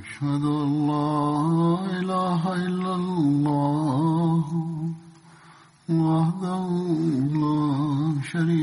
أشهد أن لا إله إلا الله وحده لا شريك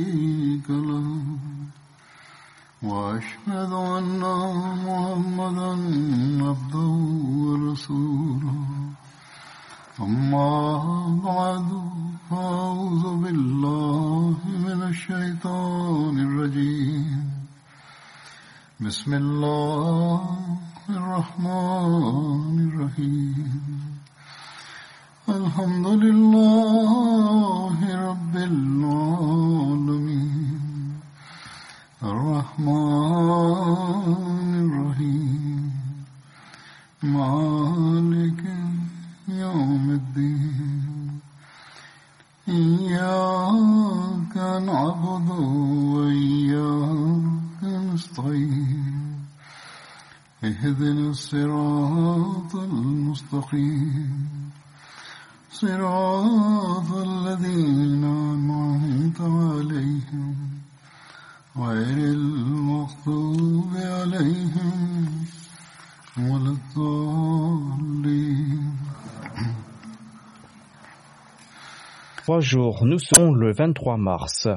Trois jours, nous sommes le 23 mars.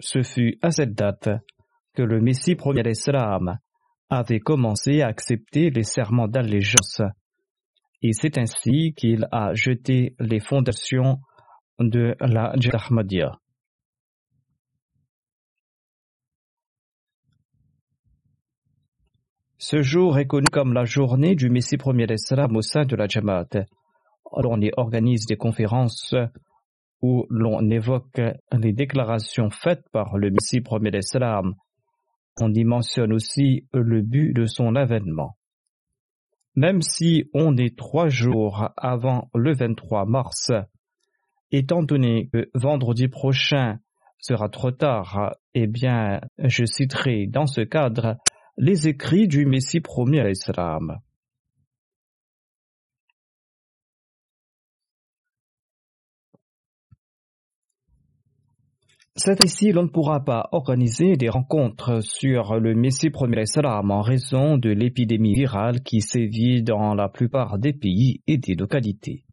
Ce fut à cette date que le Messie premier d'Islam avait commencé à accepter les serments d'allégeance. Et c'est ainsi qu'il a jeté les fondations de la Ahmadiyya. Ce jour est connu comme la journée du Messie premier d'Islam au sein de la Jamaat. On y organise des conférences où l'on évoque les déclarations faites par le Messie premier d'Islam. On y mentionne aussi le but de son avènement. Même si on est trois jours avant le 23 mars, étant donné que vendredi prochain sera trop tard, eh bien, je citerai dans ce cadre les écrits du Messie premier à Cette ici, l'on ne pourra pas organiser des rencontres sur le Messie premier Islam en raison de l'épidémie virale qui sévit dans la plupart des pays et des localités.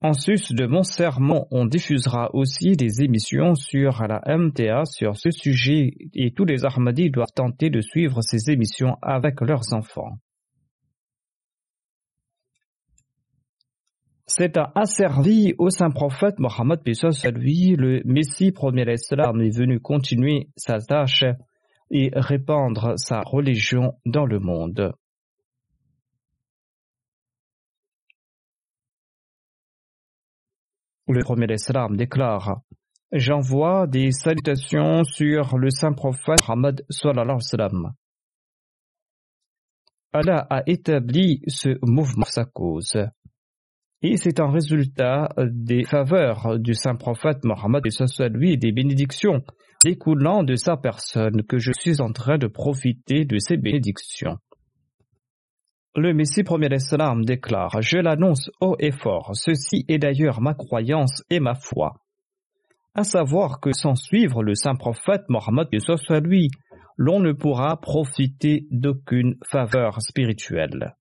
En sus de mon sermon, on diffusera aussi des émissions sur la MTA sur ce sujet et tous les Ahmadis doivent tenter de suivre ces émissions avec leurs enfants. C'est asservi au saint prophète Mohammed lui, le Messie premier Islam est venu continuer sa tâche et répandre sa religion dans le monde. Le premier Islam déclare J'envoie des salutations sur le saint prophète Mohammed sallallahu Allah a établi ce mouvement sa cause. Et c'est un résultat des faveurs du saint prophète Mohammed et ce soit lui des bénédictions découlant de sa personne que je suis en train de profiter de ces bénédictions. Le Messie premier Islam déclare Je l'annonce haut et fort, ceci est d'ailleurs ma croyance et ma foi. À savoir que sans suivre le saint prophète Mohammed et ce soit lui, l'on ne pourra profiter d'aucune faveur spirituelle.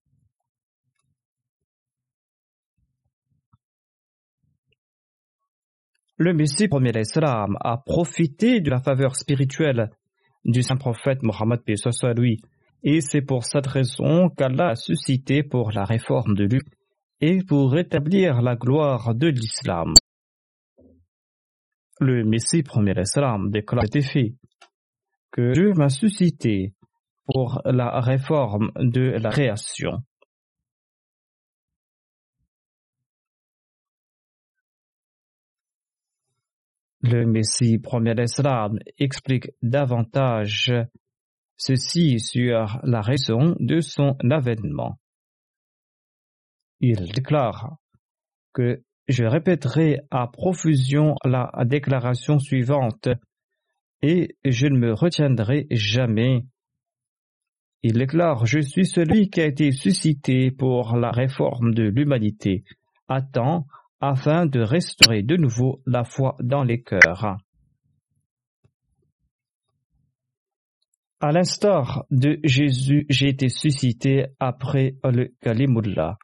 Le Messie premier Islam a profité de la faveur spirituelle du saint prophète Mohammed soit lui, et c'est pour cette raison qu'Allah a suscité pour la réforme de lui et pour rétablir la gloire de l'islam. Le Messie premier Islam déclare cet effet que Dieu m'a suscité pour la réforme de la création. Le Messie premier Islam explique davantage ceci sur la raison de son avènement. Il déclare que je répéterai à profusion la déclaration suivante et je ne me retiendrai jamais. Il déclare Je suis celui qui a été suscité pour la réforme de l'humanité. Attends afin de restaurer de nouveau la foi dans les cœurs. À l'instar de Jésus, j'ai été suscité après le Kalimullah.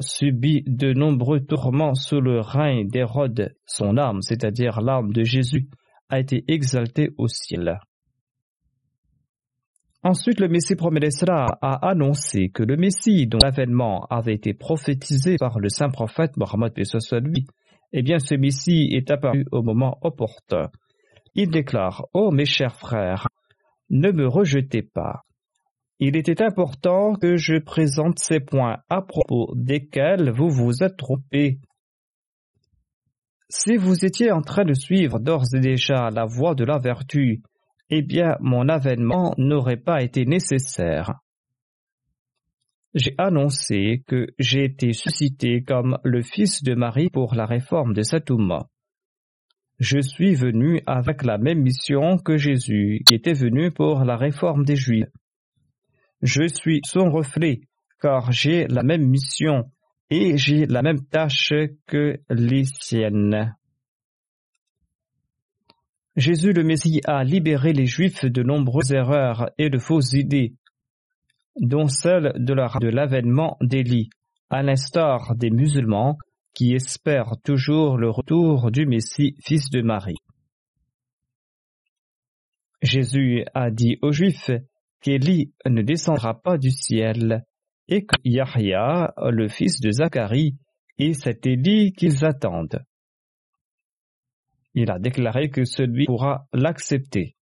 Subi de nombreux tourments sous le règne d'Hérode, son âme, c'est-à-dire l'âme de Jésus, a été exaltée au ciel. Ensuite, le Messie promet a annoncé que le Messie, dont l'avènement avait été prophétisé par le saint prophète Mohammed lui, eh bien, ce Messie est apparu au moment opportun. Il déclare, Ô oh, mes chers frères, ne me rejetez pas. Il était important que je présente ces points à propos desquels vous vous êtes trompés. Si vous étiez en train de suivre d'ores et déjà la voie de la vertu, eh bien mon avènement n'aurait pas été nécessaire. J'ai annoncé que j'ai été suscité comme le fils de Marie pour la réforme de cet je suis venu avec la même mission que Jésus, qui était venu pour la réforme des Juifs. Je suis son reflet, car j'ai la même mission et j'ai la même tâche que les siennes. Jésus le Messie a libéré les Juifs de nombreuses erreurs et de fausses idées, dont celle de l'avènement d'Élie, à l'instar des musulmans qui espère toujours le retour du Messie, fils de Marie. Jésus a dit aux Juifs qu'Élie ne descendra pas du ciel et que Yahya, le fils de Zacharie, est cet Élie qu'ils attendent. Il a déclaré que celui pourra l'accepter.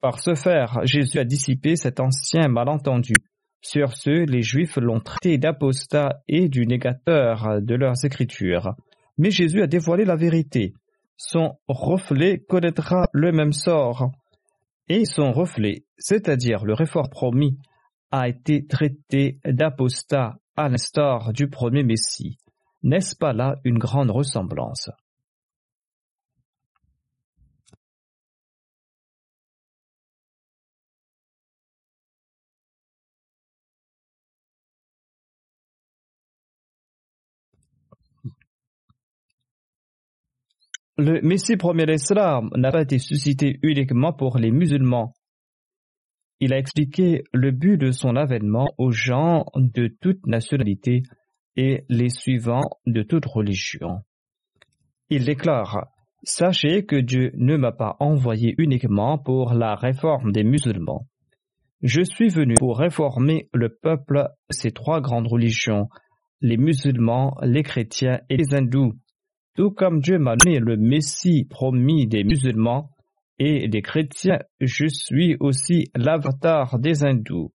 Par ce faire, Jésus a dissipé cet ancien malentendu sur ce, les Juifs l'ont traité d'apostat et du négateur de leurs écritures. Mais Jésus a dévoilé la vérité. Son reflet connaîtra le même sort. Et son reflet, c'est-à-dire le réfort promis, a été traité d'apostat à l'instar du premier Messie. N'est-ce pas là une grande ressemblance? Le Messie premier l'Islam n'a pas été suscité uniquement pour les musulmans. Il a expliqué le but de son avènement aux gens de toute nationalité et les suivants de toute religion. Il déclare Sachez que Dieu ne m'a pas envoyé uniquement pour la réforme des musulmans. Je suis venu pour réformer le peuple ces trois grandes religions, les musulmans, les chrétiens et les hindous, tout comme Dieu m'a donné le Messie promis des musulmans et des chrétiens, je suis aussi l'avatar des hindous.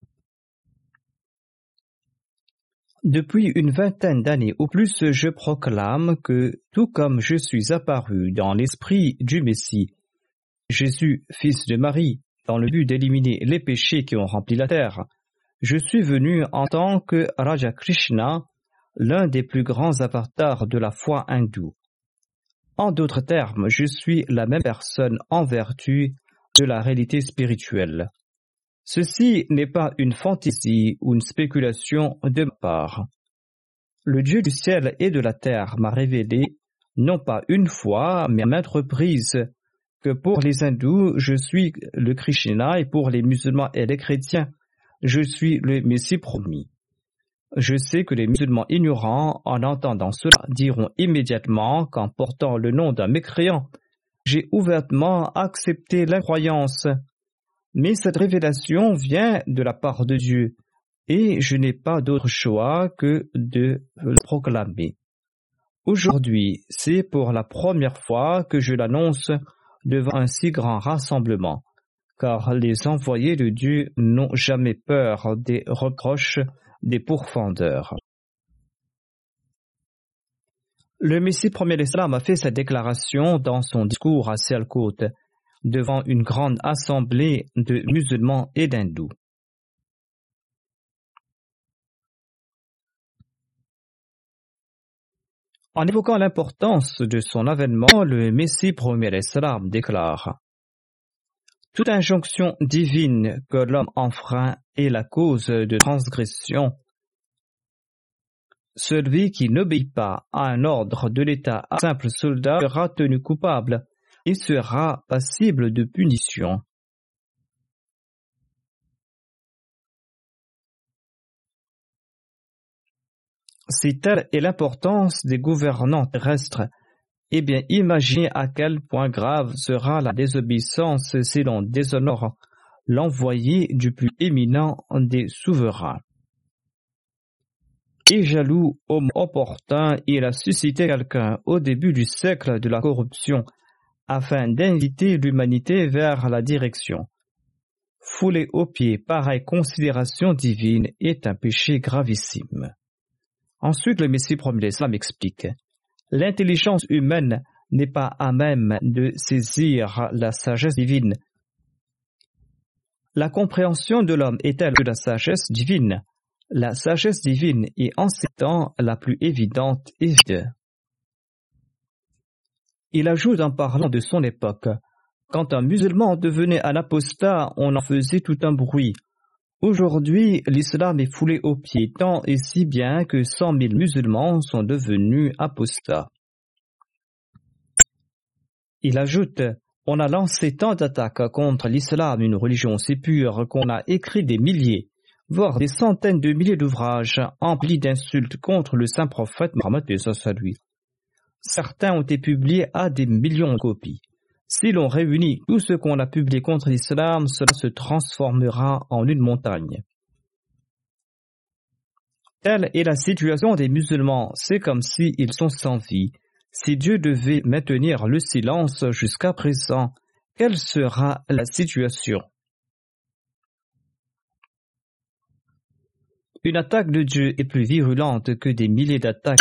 Depuis une vingtaine d'années ou plus, je proclame que, tout comme je suis apparu dans l'esprit du Messie, Jésus, fils de Marie, dans le but d'éliminer les péchés qui ont rempli la terre, je suis venu en tant que Raja Krishna, l'un des plus grands avatars de la foi hindoue. En d'autres termes, je suis la même personne en vertu de la réalité spirituelle. Ceci n'est pas une fantaisie ou une spéculation de ma part. Le Dieu du ciel et de la terre m'a révélé, non pas une fois, mais à maintes reprises, que pour les hindous, je suis le Krishna et pour les musulmans et les chrétiens, je suis le Messie promis. Je sais que les musulmans ignorants, en entendant cela, diront immédiatement qu'en portant le nom d'un mécréant, j'ai ouvertement accepté l'incroyance. Mais cette révélation vient de la part de Dieu, et je n'ai pas d'autre choix que de le proclamer. Aujourd'hui, c'est pour la première fois que je l'annonce devant un si grand rassemblement, car les envoyés de Dieu n'ont jamais peur des reproches des pourfendeurs. Le Messie premier l'Islam a fait sa déclaration dans son discours à Sialkot devant une grande assemblée de musulmans et d'hindous. En évoquant l'importance de son avènement, le Messie premier l'Islam déclare toute injonction divine que l'homme enfreint est la cause de transgression. Celui qui n'obéit pas à un ordre de l'État un simple soldat sera tenu coupable et sera passible de punition. C'est telle est l'importance des gouvernants terrestres eh bien imaginez à quel point grave sera la désobéissance si l'on déshonore l'envoyé du plus éminent des souverains. Et jaloux, homme opportun, il a suscité quelqu'un au début du siècle de la corruption afin d'inviter l'humanité vers la direction. Fouler aux pieds pareille considération divine est un péché gravissime. Ensuite, le Messie premier l'Islam explique L'intelligence humaine n'est pas à même de saisir la sagesse divine. La compréhension de l'homme est telle que la sagesse divine. La sagesse divine est en ces temps la plus évidente et vide. Il ajoute en parlant de son époque quand un musulman devenait un apostat, on en faisait tout un bruit. Aujourd'hui, l'islam est foulé aux pieds tant et si bien que cent mille musulmans sont devenus apostats. Il ajoute, on a lancé tant d'attaques contre l'islam, une religion si pure qu'on a écrit des milliers, voire des centaines de milliers d'ouvrages emplis d'insultes contre le saint prophète Mohammed. Certains ont été publiés à des millions de copies. Si l'on réunit tout ce qu'on a publié contre l'islam, cela se transformera en une montagne. Telle est la situation des musulmans, c'est comme s'ils sont sans vie. Si Dieu devait maintenir le silence jusqu'à présent, quelle sera la situation? Une attaque de Dieu est plus virulente que des milliers d'attaques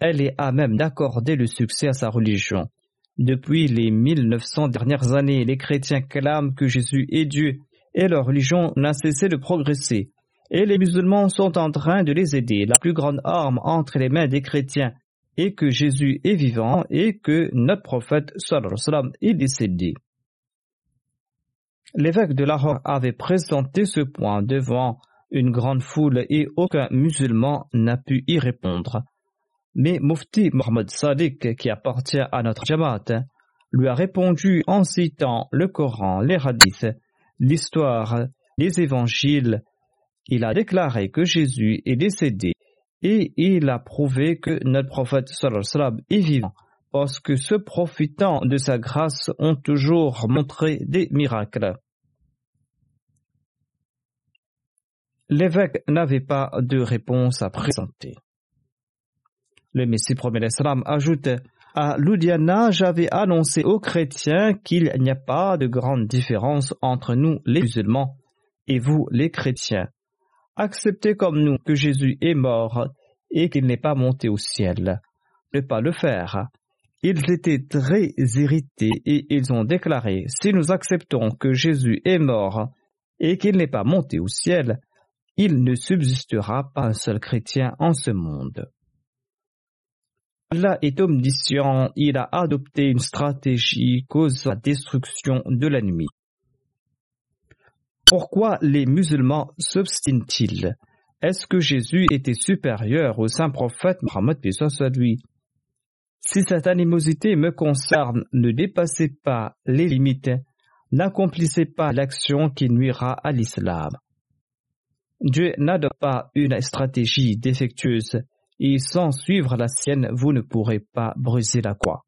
Elle est à même d'accorder le succès à sa religion. Depuis les 1900 dernières années, les chrétiens clament que Jésus est Dieu et leur religion n'a cessé de progresser. Et les musulmans sont en train de les aider. La plus grande arme entre les mains des chrétiens est que Jésus est vivant et que notre prophète sallam est décédé. L'évêque de Lahore avait présenté ce point devant une grande foule et aucun musulman n'a pu y répondre. Mais Mufti Mohammed Sadiq, qui appartient à notre Jamaat, lui a répondu en citant le Coran, les hadiths, l'histoire, les évangiles. Il a déclaré que Jésus est décédé et il a prouvé que notre prophète sallam est vivant parce que ceux profitant de sa grâce ont toujours montré des miracles. L'évêque n'avait pas de réponse à présenter. Le Messie premier ajoute À Loudiana, j'avais annoncé aux chrétiens qu'il n'y a pas de grande différence entre nous, les musulmans, et vous, les chrétiens. Acceptez comme nous que Jésus est mort et qu'il n'est pas monté au ciel. Ne pas le faire. Ils étaient très irrités et ils ont déclaré Si nous acceptons que Jésus est mort et qu'il n'est pas monté au ciel, il ne subsistera pas un seul chrétien en ce monde. Est omniscient, il a adopté une stratégie cause la destruction de l'ennemi. Pourquoi les musulmans s'obstinent-ils? Est-ce que Jésus était supérieur au saint prophète Mohammed lui? Si cette animosité me concerne, ne dépassez pas les limites, n'accomplissez pas l'action qui nuira à l'islam. Dieu n'adopte pas une stratégie défectueuse, et sans suivre la sienne, vous ne pourrez pas briser la croix.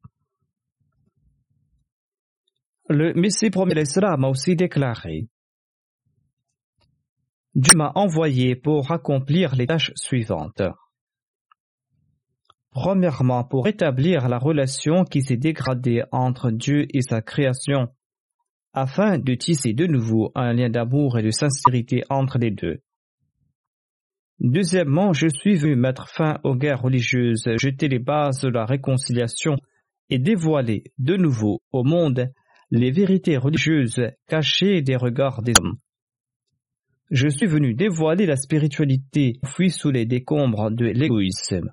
Le Messie premier l'Islam a aussi déclaré Dieu m'a envoyé pour accomplir les tâches suivantes. Premièrement, pour rétablir la relation qui s'est dégradée entre Dieu et sa création, afin de tisser de nouveau un lien d'amour et de sincérité entre les deux. Deuxièmement, je suis venu mettre fin aux guerres religieuses, jeter les bases de la réconciliation et dévoiler de nouveau au monde les vérités religieuses cachées des regards des hommes. Je suis venu dévoiler la spiritualité enfouie sous les décombres de l'égoïsme.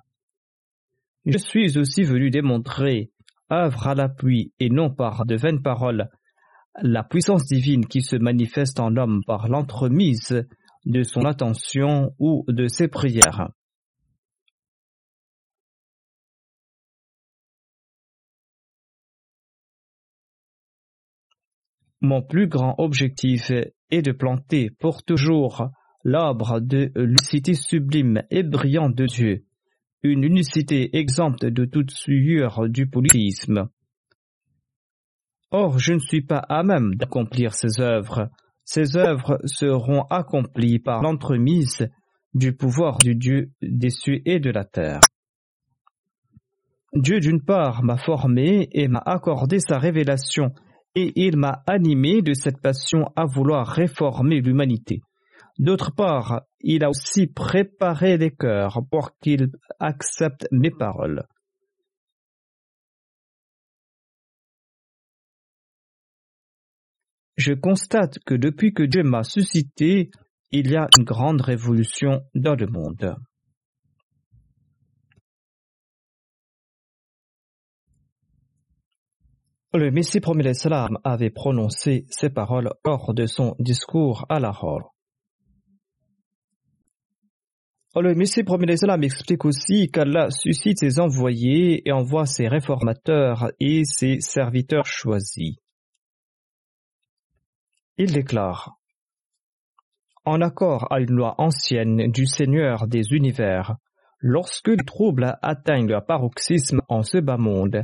Je suis aussi venu démontrer, œuvre à l'appui et non par de vaines paroles, la puissance divine qui se manifeste en l'homme par l'entremise de son attention ou de ses prières. Mon plus grand objectif est de planter pour toujours l'arbre de lucité sublime et brillante de Dieu, une unicité exempte de toute souillure du politisme. Or, je ne suis pas à même d'accomplir ces œuvres. Ces œuvres seront accomplies par l'entremise du pouvoir du Dieu des cieux et de la terre. Dieu d'une part m'a formé et m'a accordé sa révélation, et il m'a animé de cette passion à vouloir réformer l'humanité. D'autre part, il a aussi préparé les cœurs pour qu'ils acceptent mes paroles. Je constate que depuis que Dieu m'a suscité, il y a une grande révolution dans le monde. Le Messie premier l'Islam avait prononcé ces paroles hors de son discours à Lahore. Le Messie premier l'Islam explique aussi qu'Allah suscite ses envoyés et envoie ses réformateurs et ses serviteurs choisis. Il déclare En accord à une loi ancienne du Seigneur des univers, lorsque les troubles atteignent leur paroxysme en ce bas monde,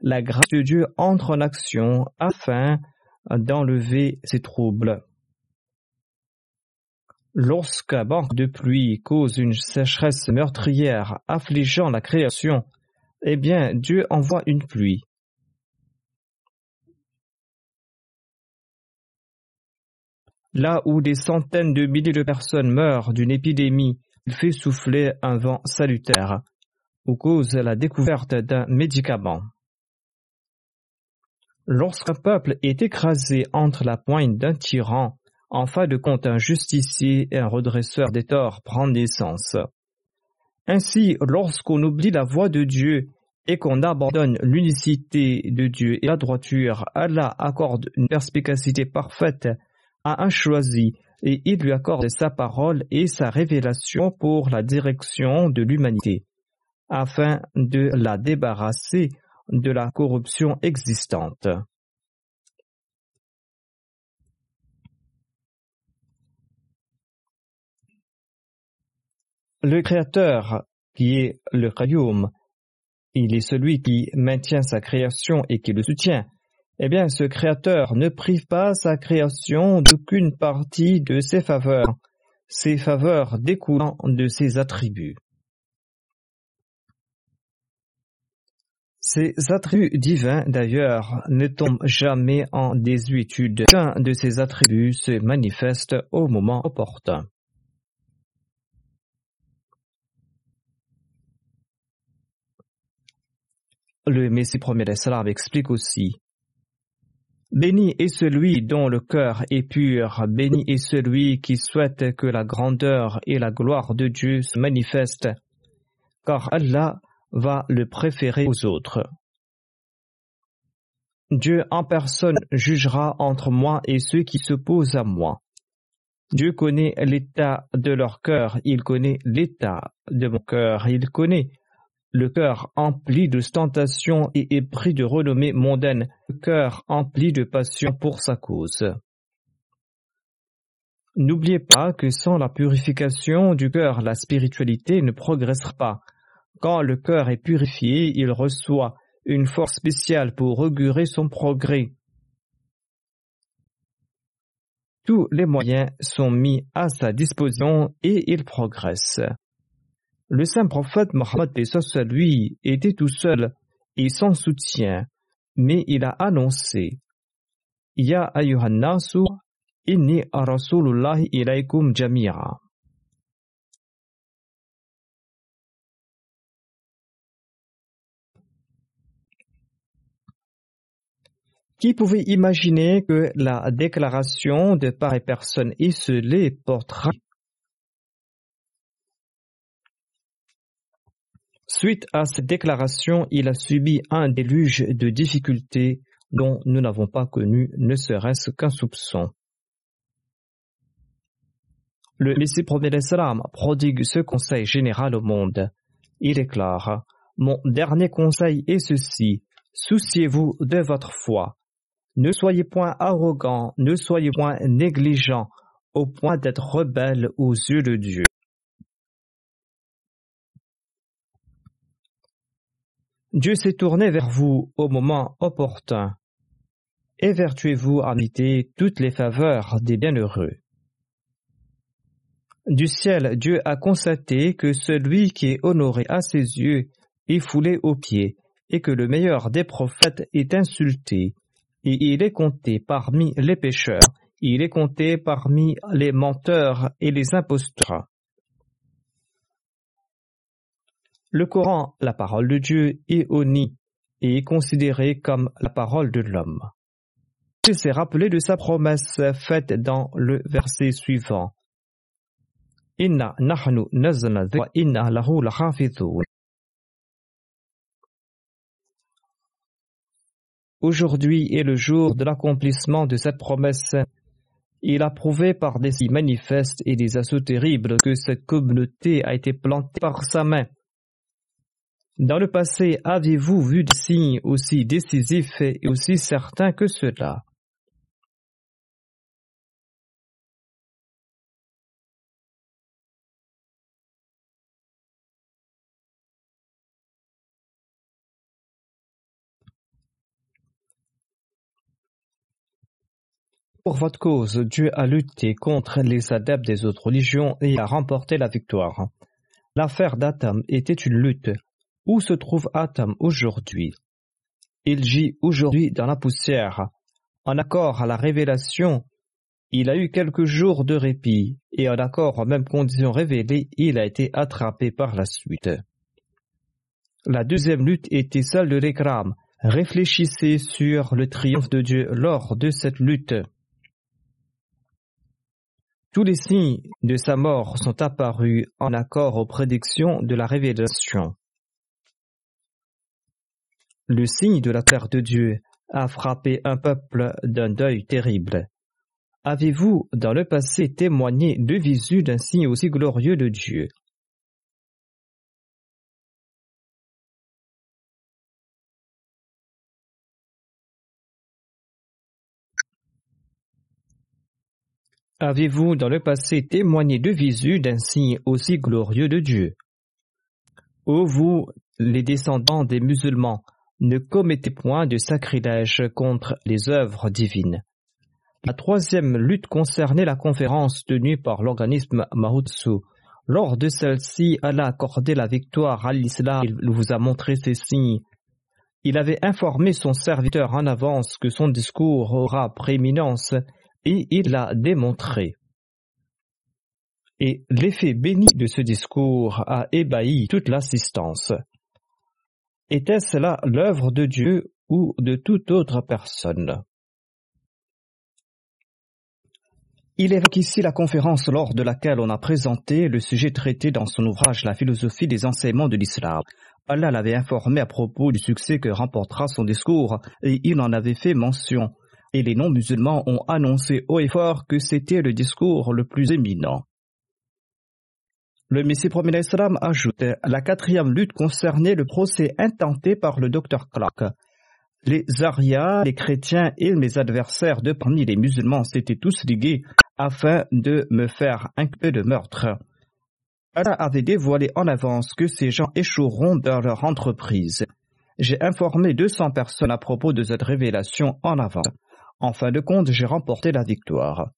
la grâce de Dieu entre en action afin d'enlever ces troubles. Lorsqu'un banque de pluie cause une sécheresse meurtrière affligeant la création, eh bien Dieu envoie une pluie. Là où des centaines de milliers de personnes meurent d'une épidémie, il fait souffler un vent salutaire ou cause la découverte d'un médicament. Lorsqu'un peuple est écrasé entre la poigne d'un tyran, en fin de compte un justicier et un redresseur des torts prend naissance. Ainsi, lorsqu'on oublie la voix de Dieu et qu'on abandonne l'unicité de Dieu et la droiture, Allah accorde une perspicacité parfaite un choisi et il lui accorde sa parole et sa révélation pour la direction de l'humanité, afin de la débarrasser de la corruption existante. Le Créateur, qui est le Qayyum, il est celui qui maintient sa création et qui le soutient. Eh bien, ce Créateur ne prive pas sa création d'aucune partie de ses faveurs, ses faveurs découlant de ses attributs. Ces attributs divins, d'ailleurs, ne tombent jamais en désuétude. Qu'un de ces attributs se manifeste au moment opportun. Le Messie premier d'Islam explique aussi Béni est celui dont le cœur est pur, béni est celui qui souhaite que la grandeur et la gloire de Dieu se manifestent, car Allah va le préférer aux autres. Dieu en personne jugera entre moi et ceux qui s'opposent à moi. Dieu connaît l'état de leur cœur, il connaît l'état de mon cœur, il connaît le cœur empli de stentation et épris de renommée mondaine, le cœur empli de passion pour sa cause. N'oubliez pas que sans la purification du cœur, la spiritualité ne progressera pas. Quand le cœur est purifié, il reçoit une force spéciale pour augurer son progrès. Tous les moyens sont mis à sa disposition et il progresse. Le saint prophète Mohammed lui était tout seul et sans soutien, mais il a annoncé Ya ayyuhannasu inni rasulullahi ilaykum jami'a. Qui pouvait imaginer que la déclaration de pareille personne isolée portera Suite à cette déclaration, il a subi un déluge de difficultés dont nous n'avons pas connu ne serait-ce qu'un soupçon. Le Messie premier d'Islam prodigue ce conseil général au monde. Il déclare Mon dernier conseil est ceci souciez-vous de votre foi. Ne soyez point arrogant, ne soyez point négligent, au point d'être rebelle aux yeux de Dieu. Dieu s'est tourné vers vous au moment opportun. Évertuez-vous à imiter toutes les faveurs des bienheureux. Du ciel, Dieu a constaté que celui qui est honoré à ses yeux est foulé aux pieds, et que le meilleur des prophètes est insulté, et il est compté parmi les pécheurs, il est compté parmi les menteurs et les imposteurs. Le Coran, la parole de Dieu, est honni et est considéré comme la parole de l'homme. Il s'est rappelé de sa promesse faite dans le verset suivant. Aujourd'hui est le jour de l'accomplissement de cette promesse. Il a prouvé par des signes manifestes et des assauts terribles que cette communauté a été plantée par sa main. Dans le passé, avez-vous vu des signes aussi décisifs et aussi certains que cela? Pour votre cause, Dieu a lutté contre les adeptes des autres religions et a remporté la victoire. L'affaire d'Atam était une lutte. Où se trouve Atam aujourd'hui? Il gît aujourd'hui dans la poussière. En accord à la révélation, il a eu quelques jours de répit, et en accord aux mêmes conditions révélées, il a été attrapé par la suite. La deuxième lutte était celle de l'Ekram. Réfléchissez sur le triomphe de Dieu lors de cette lutte. Tous les signes de sa mort sont apparus en accord aux prédictions de la révélation. Le signe de la terre de Dieu a frappé un peuple d'un deuil terrible. Avez-vous dans le passé témoigné de visu d'un signe aussi glorieux de Dieu? Avez-vous dans le passé témoigné de visu d'un signe aussi glorieux de Dieu? Ô vous, les descendants des musulmans, ne commettez point de sacrilège contre les œuvres divines. La troisième lutte concernait la conférence tenue par l'organisme Mahutsu. Lors de celle-ci, Allah a accordé la victoire à l'islam. Il vous a montré ses signes. Il avait informé son serviteur en avance que son discours aura prééminence et il l'a démontré. Et l'effet béni de ce discours a ébahi toute l'assistance. Était-ce là l'œuvre de Dieu ou de toute autre personne Il évoque ici la conférence lors de laquelle on a présenté le sujet traité dans son ouvrage La philosophie des enseignements de l'islam. Allah l'avait informé à propos du succès que remportera son discours et il en avait fait mention et les non-musulmans ont annoncé haut et fort que c'était le discours le plus éminent. Le Messie premier Islam ajoute la quatrième lutte concernait le procès intenté par le docteur Clark. Les Arias, les chrétiens et mes adversaires de parmi les musulmans s'étaient tous ligués afin de me faire inculper de meurtre. Allah avait dévoilé en avance que ces gens échoueront dans leur entreprise. J'ai informé 200 personnes à propos de cette révélation en avant. En fin de compte, j'ai remporté la victoire.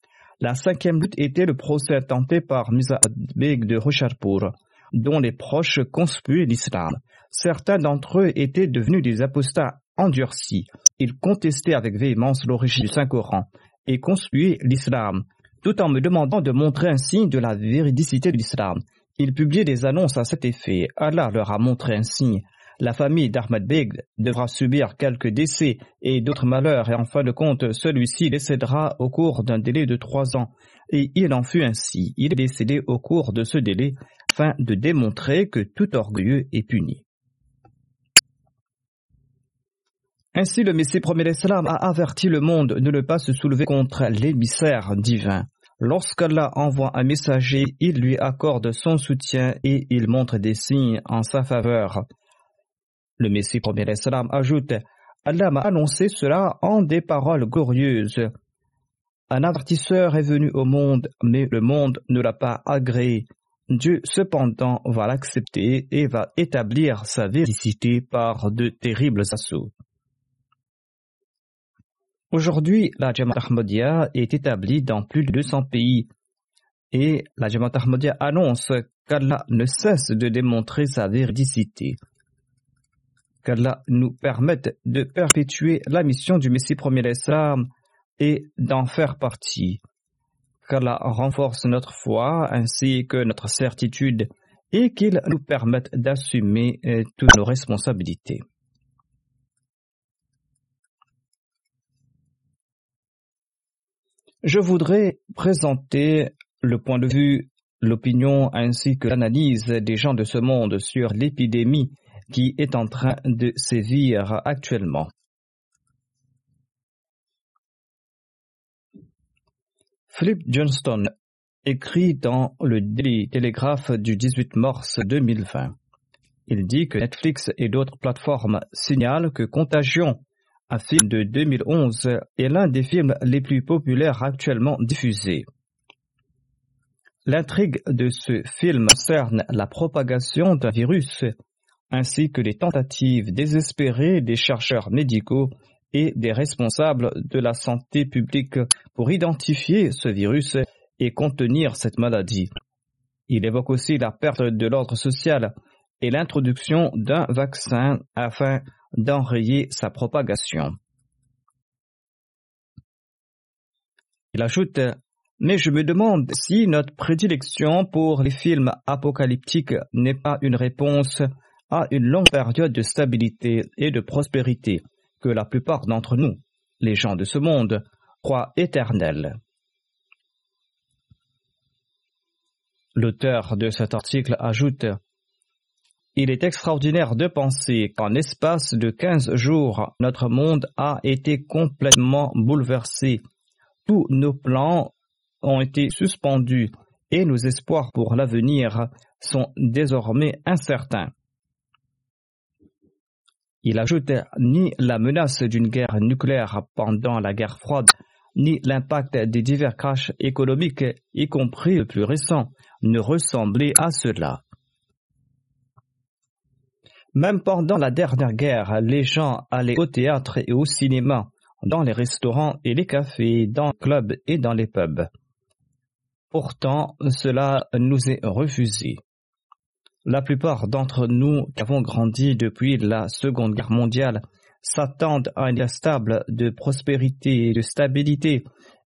La cinquième lutte était le procès tenté par Misa Beg de Rocharpur, dont les proches conspuaient l'islam. Certains d'entre eux étaient devenus des apostats endurcis. Ils contestaient avec véhémence l'origine du Saint-Coran et conspuaient l'islam, tout en me demandant de montrer un signe de la véridicité de l'islam. Ils publiaient des annonces à cet effet. Allah leur a montré un signe la famille d'Ahmad Beg devra subir quelques décès et d'autres malheurs et en fin de compte, celui-ci décédera au cours d'un délai de trois ans. Et il en fut ainsi. Il est décédé au cours de ce délai afin de démontrer que tout orgueilleux est puni. Ainsi, le Messie premier d'Islam a averti le monde de ne pas se soulever contre l'émissaire divin. Lorsqu'Allah envoie un messager, il lui accorde son soutien et il montre des signes en sa faveur. Le Messie premier Islam ajoute Allah m'a annoncé cela en des paroles glorieuses. Un avertisseur est venu au monde, mais le monde ne l'a pas agréé. Dieu cependant va l'accepter et va établir sa véricité par de terribles assauts. Aujourd'hui, la Jamaat Ahmadiyya est établie dans plus de 200 pays et la Jamaat Ahmadiyya annonce qu'Allah ne cesse de démontrer sa véridicité. Qu'Allah nous permette de perpétuer la mission du Messie premier d'Islam et d'en faire partie qu'Allah renforce notre foi ainsi que notre certitude et qu'il nous permette d'assumer euh, toutes nos responsabilités. Je voudrais présenter le point de vue, l'opinion ainsi que l'analyse des gens de ce monde sur l'épidémie qui est en train de sévir actuellement. Philip Johnston écrit dans le Daily Telegraph du 18 mars 2020. Il dit que Netflix et d'autres plateformes signalent que Contagion, un film de 2011, est l'un des films les plus populaires actuellement diffusés. L'intrigue de ce film concerne la propagation d'un virus ainsi que les tentatives désespérées des chercheurs médicaux et des responsables de la santé publique pour identifier ce virus et contenir cette maladie. Il évoque aussi la perte de l'ordre social et l'introduction d'un vaccin afin d'enrayer sa propagation. Il ajoute Mais je me demande si notre prédilection pour les films apocalyptiques n'est pas une réponse à une longue période de stabilité et de prospérité que la plupart d'entre nous, les gens de ce monde, croient éternelle. L'auteur de cet article ajoute Il est extraordinaire de penser qu'en espace de quinze jours, notre monde a été complètement bouleversé. Tous nos plans ont été suspendus et nos espoirs pour l'avenir sont désormais incertains. Il ajoute ni la menace d'une guerre nucléaire pendant la guerre froide, ni l'impact des divers crashs économiques, y compris le plus récent, ne ressemblaient à cela. Même pendant la dernière guerre, les gens allaient au théâtre et au cinéma, dans les restaurants et les cafés, dans les clubs et dans les pubs. Pourtant, cela nous est refusé. La plupart d'entre nous qui avons grandi depuis la Seconde Guerre mondiale s'attendent à un stable de prospérité et de stabilité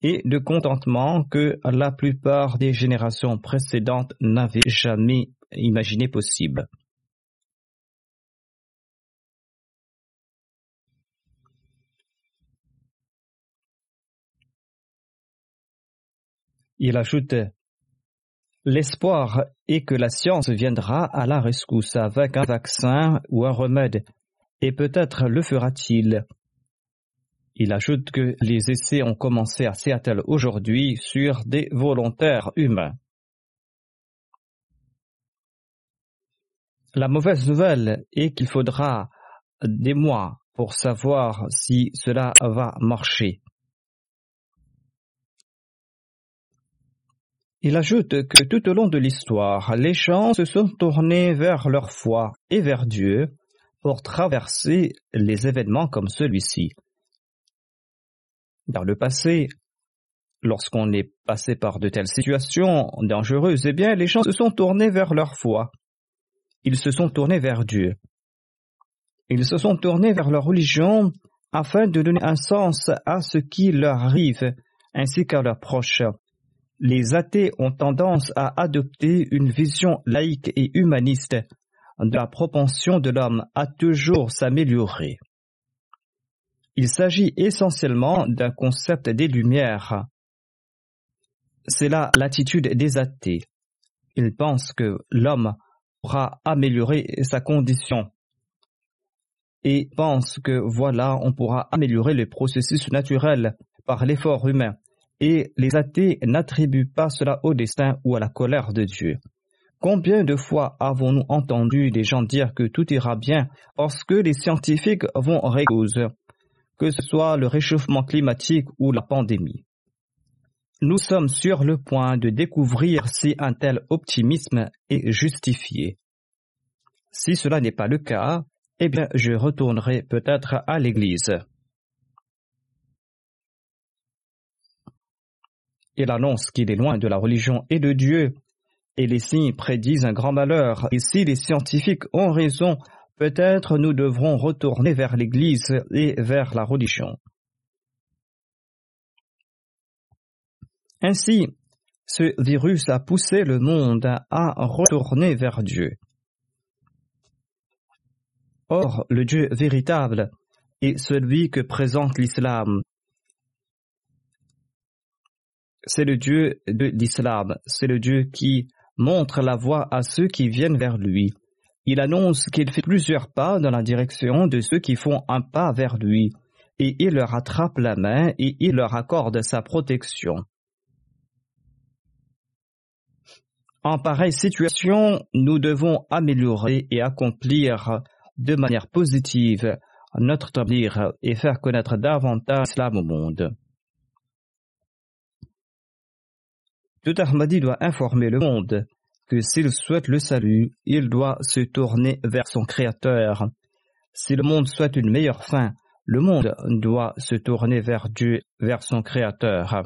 et de contentement que la plupart des générations précédentes n'avaient jamais imaginé possible. Il ajoute L'espoir est que la science viendra à la rescousse avec un vaccin ou un remède, et peut-être le fera-t-il. Il ajoute que les essais ont commencé à Seattle aujourd'hui sur des volontaires humains. La mauvaise nouvelle est qu'il faudra des mois pour savoir si cela va marcher. Il ajoute que tout au long de l'histoire, les gens se sont tournés vers leur foi et vers Dieu pour traverser les événements comme celui-ci. Dans le passé, lorsqu'on est passé par de telles situations dangereuses, eh bien, les gens se sont tournés vers leur foi. Ils se sont tournés vers Dieu. Ils se sont tournés vers leur religion afin de donner un sens à ce qui leur arrive ainsi qu'à leurs proches les athées ont tendance à adopter une vision laïque et humaniste de la propension de l'homme à toujours s'améliorer. Il s'agit essentiellement d'un concept des Lumières. C'est là l'attitude des athées. Ils pensent que l'homme pourra améliorer sa condition et pensent que voilà, on pourra améliorer le processus naturel par l'effort humain et les athées n'attribuent pas cela au destin ou à la colère de Dieu. Combien de fois avons-nous entendu des gens dire que tout ira bien parce que les scientifiques vont résoudre, que ce soit le réchauffement climatique ou la pandémie? Nous sommes sur le point de découvrir si un tel optimisme est justifié. Si cela n'est pas le cas, eh bien je retournerai peut-être à l'Église. Il annonce qu'il est loin de la religion et de Dieu, et les signes prédisent un grand malheur. Et si les scientifiques ont raison, peut-être nous devrons retourner vers l'Église et vers la religion. Ainsi, ce virus a poussé le monde à retourner vers Dieu. Or, le Dieu véritable est celui que présente l'islam. C'est le Dieu de l'islam, c'est le Dieu qui montre la voie à ceux qui viennent vers lui. Il annonce qu'il fait plusieurs pas dans la direction de ceux qui font un pas vers lui, et il leur attrape la main et il leur accorde sa protection. En pareille situation, nous devons améliorer et accomplir de manière positive notre tablir et faire connaître davantage l'islam au monde. Tout Ahmadi doit informer le monde que s'il souhaite le salut, il doit se tourner vers son Créateur. Si le monde souhaite une meilleure fin, le monde doit se tourner vers Dieu, vers son Créateur.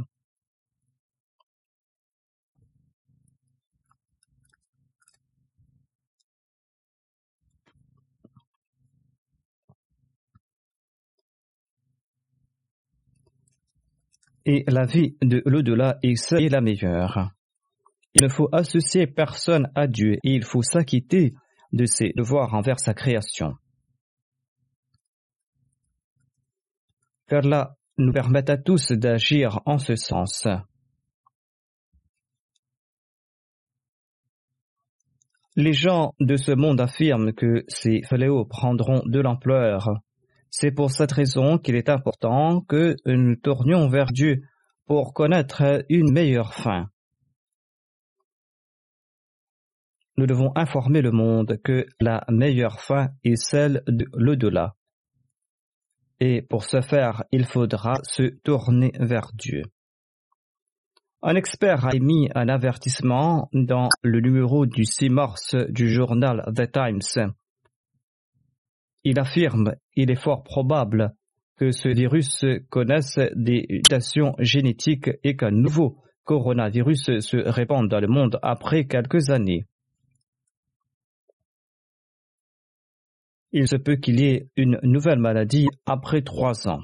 Et la vie de l'au-delà est la meilleure. Il ne faut associer personne à Dieu et il faut s'acquitter de ses devoirs envers sa création. là nous permet à tous d'agir en ce sens. Les gens de ce monde affirment que ces fléaux prendront de l'ampleur c'est pour cette raison qu'il est important que nous tournions vers Dieu pour connaître une meilleure fin. Nous devons informer le monde que la meilleure fin est celle de l'au-delà. Et pour ce faire, il faudra se tourner vers Dieu. Un expert a émis un avertissement dans le numéro du 6 mars du journal The Times il affirme il est fort probable que ce virus connaisse des mutations génétiques et qu'un nouveau coronavirus se répande dans le monde après quelques années. Il se peut qu'il y ait une nouvelle maladie après trois ans.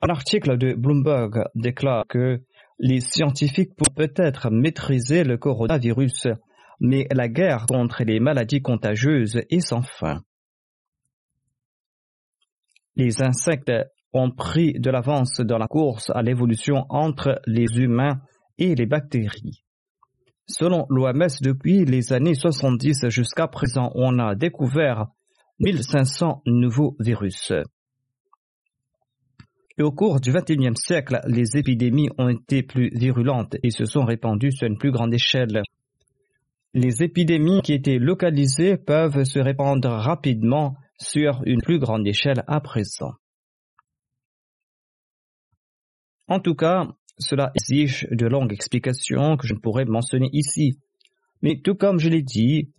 Un article de Bloomberg déclare que les scientifiques pourraient peut-être maîtriser le coronavirus mais la guerre contre les maladies contagieuses est sans fin. Les insectes ont pris de l'avance dans la course à l'évolution entre les humains et les bactéries. Selon l'OMS, depuis les années 70 jusqu'à présent, on a découvert 1500 nouveaux virus. Au cours du XXIe siècle, les épidémies ont été plus virulentes et se sont répandues sur une plus grande échelle les épidémies qui étaient localisées peuvent se répandre rapidement sur une plus grande échelle à présent. En tout cas, cela exige de longues explications que je ne pourrais mentionner ici. Mais tout comme je l'ai dit,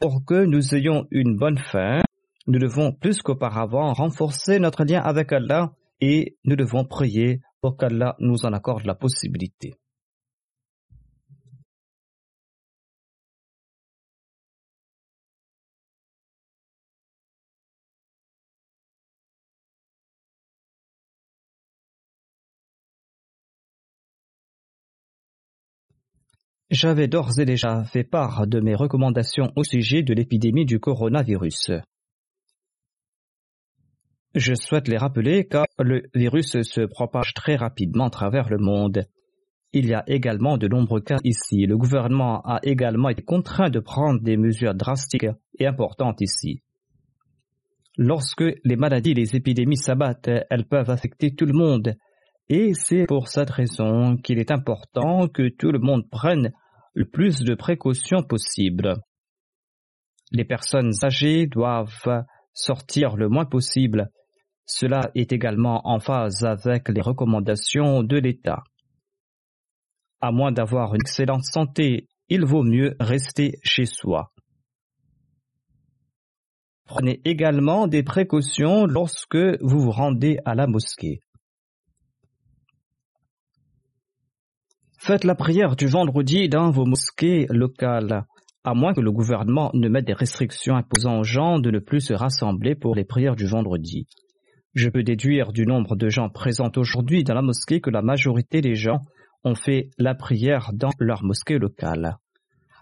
pour que nous ayons une bonne fin, nous devons plus qu'auparavant renforcer notre lien avec Allah et nous devons prier pour qu'Allah nous en accorde la possibilité. J'avais d'ores et déjà fait part de mes recommandations au sujet de l'épidémie du coronavirus. Je souhaite les rappeler car le virus se propage très rapidement à travers le monde. Il y a également de nombreux cas ici. Le gouvernement a également été contraint de prendre des mesures drastiques et importantes ici. Lorsque les maladies et les épidémies s'abattent, elles peuvent affecter tout le monde. Et c'est pour cette raison qu'il est important que tout le monde prenne le plus de précautions possible. Les personnes âgées doivent sortir le moins possible Cela est également en phase avec les recommandations de l'État. À moins d'avoir une excellente santé, il vaut mieux rester chez soi. Prenez également des précautions lorsque vous vous rendez à la mosquée. Faites la prière du vendredi dans vos mosquées locales, à moins que le gouvernement ne mette des restrictions imposant aux gens de ne plus se rassembler pour les prières du vendredi. Je peux déduire du nombre de gens présents aujourd'hui dans la mosquée que la majorité des gens ont fait la prière dans leur mosquée locale.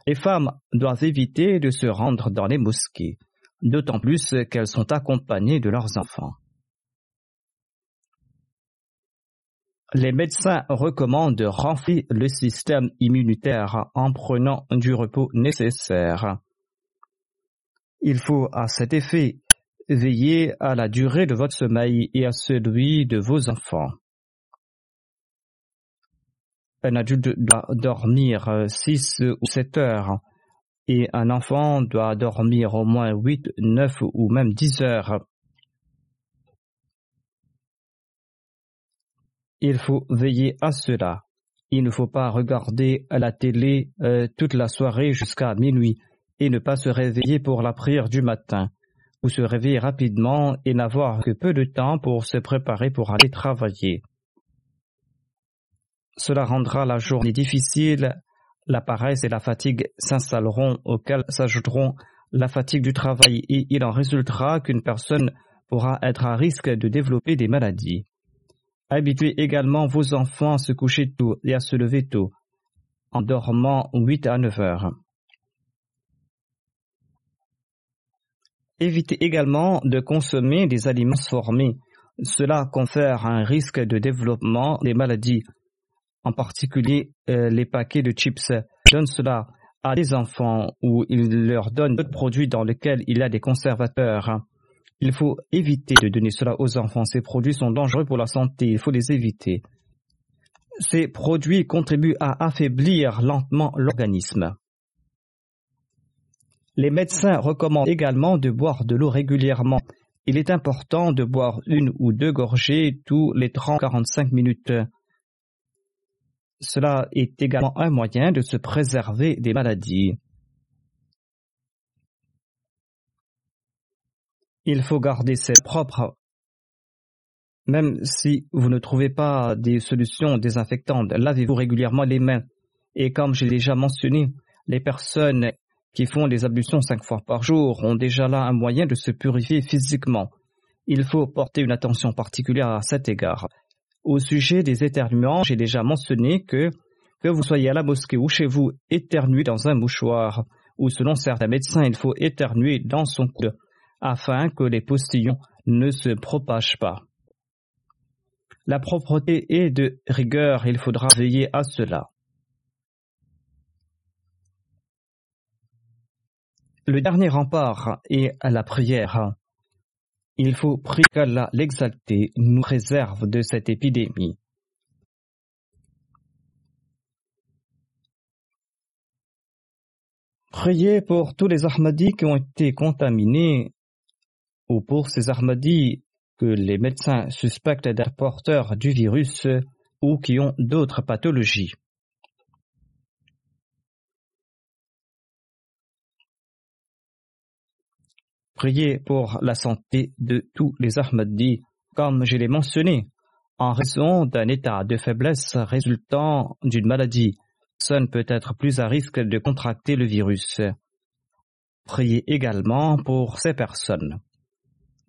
Les femmes doivent éviter de se rendre dans les mosquées, d'autant plus qu'elles sont accompagnées de leurs enfants. Les médecins recommandent de renforcer le système immunitaire en prenant du repos nécessaire. Il faut à cet effet veiller à la durée de votre sommeil et à celui de vos enfants. Un adulte doit dormir 6 ou 7 heures et un enfant doit dormir au moins 8, 9 ou même 10 heures. Il faut veiller à cela. Il ne faut pas regarder la télé euh, toute la soirée jusqu'à minuit et ne pas se réveiller pour la prière du matin ou se réveiller rapidement et n'avoir que peu de temps pour se préparer pour aller travailler. Cela rendra la journée difficile, la paresse et la fatigue s'installeront auxquelles s'ajouteront la fatigue du travail et il en résultera qu'une personne pourra être à risque de développer des maladies. Habituez également vos enfants à se coucher tôt et à se lever tôt, en dormant 8 à 9 heures. Évitez également de consommer des aliments formés. Cela confère un risque de développement des maladies. En particulier, euh, les paquets de chips donnent cela à des enfants ou ils leur donnent d'autres produits dans lesquels il y a des conservateurs. Il faut éviter de donner cela aux enfants. Ces produits sont dangereux pour la santé. Il faut les éviter. Ces produits contribuent à affaiblir lentement l'organisme. Les médecins recommandent également de boire de l'eau régulièrement. Il est important de boire une ou deux gorgées tous les 30-45 minutes. Cela est également un moyen de se préserver des maladies. Il faut garder ses propres. Même si vous ne trouvez pas des solutions désinfectantes, lavez-vous régulièrement les mains. Et comme j'ai déjà mentionné, les personnes qui font les ablutions cinq fois par jour ont déjà là un moyen de se purifier physiquement. Il faut porter une attention particulière à cet égard. Au sujet des éternuements, j'ai déjà mentionné que que vous soyez à la mosquée ou chez vous, éternuez dans un mouchoir, ou selon certains médecins, il faut éternuer dans son coude, afin que les postillons ne se propagent pas. La propreté est de rigueur, il faudra veiller à cela. Le dernier rempart est la prière. Il faut prier qu'Allah l'exalté nous réserve de cette épidémie. Priez pour tous les Ahmadis qui ont été contaminés ou pour ces Ahmadis que les médecins suspectent d'être porteurs du virus ou qui ont d'autres pathologies. Priez pour la santé de tous les Ahmadis, comme je l'ai mentionné, en raison d'un état de faiblesse résultant d'une maladie. Personne peut être plus à risque de contracter le virus. Priez également pour ces personnes.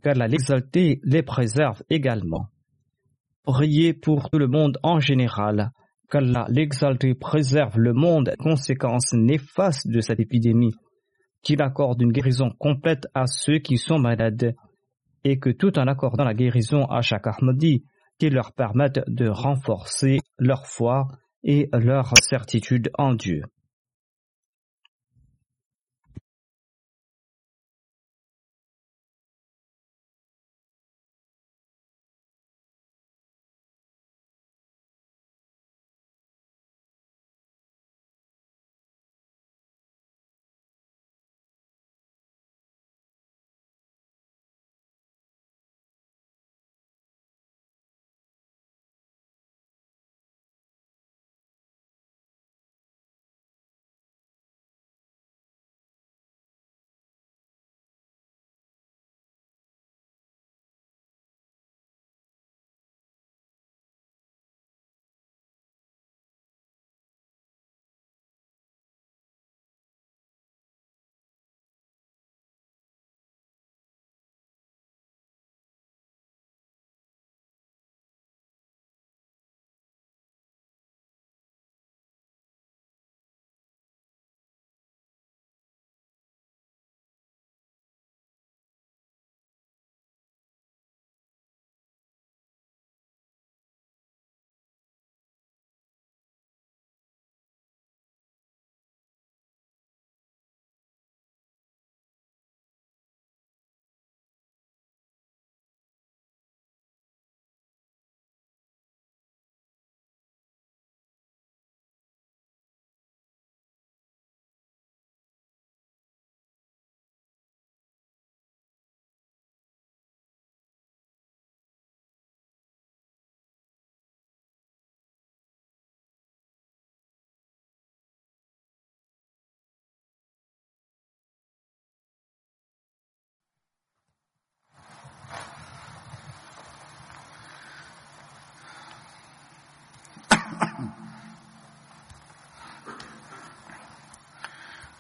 Qu'Allah l'exalté les préserve également. Priez pour tout le monde en général. Qu'Allah l'exalté préserve le monde des conséquences néfastes de cette épidémie qu'il accorde une guérison complète à ceux qui sont malades et que tout en accordant la guérison à chaque Ahmadi, qu'il leur permette de renforcer leur foi et leur certitude en Dieu.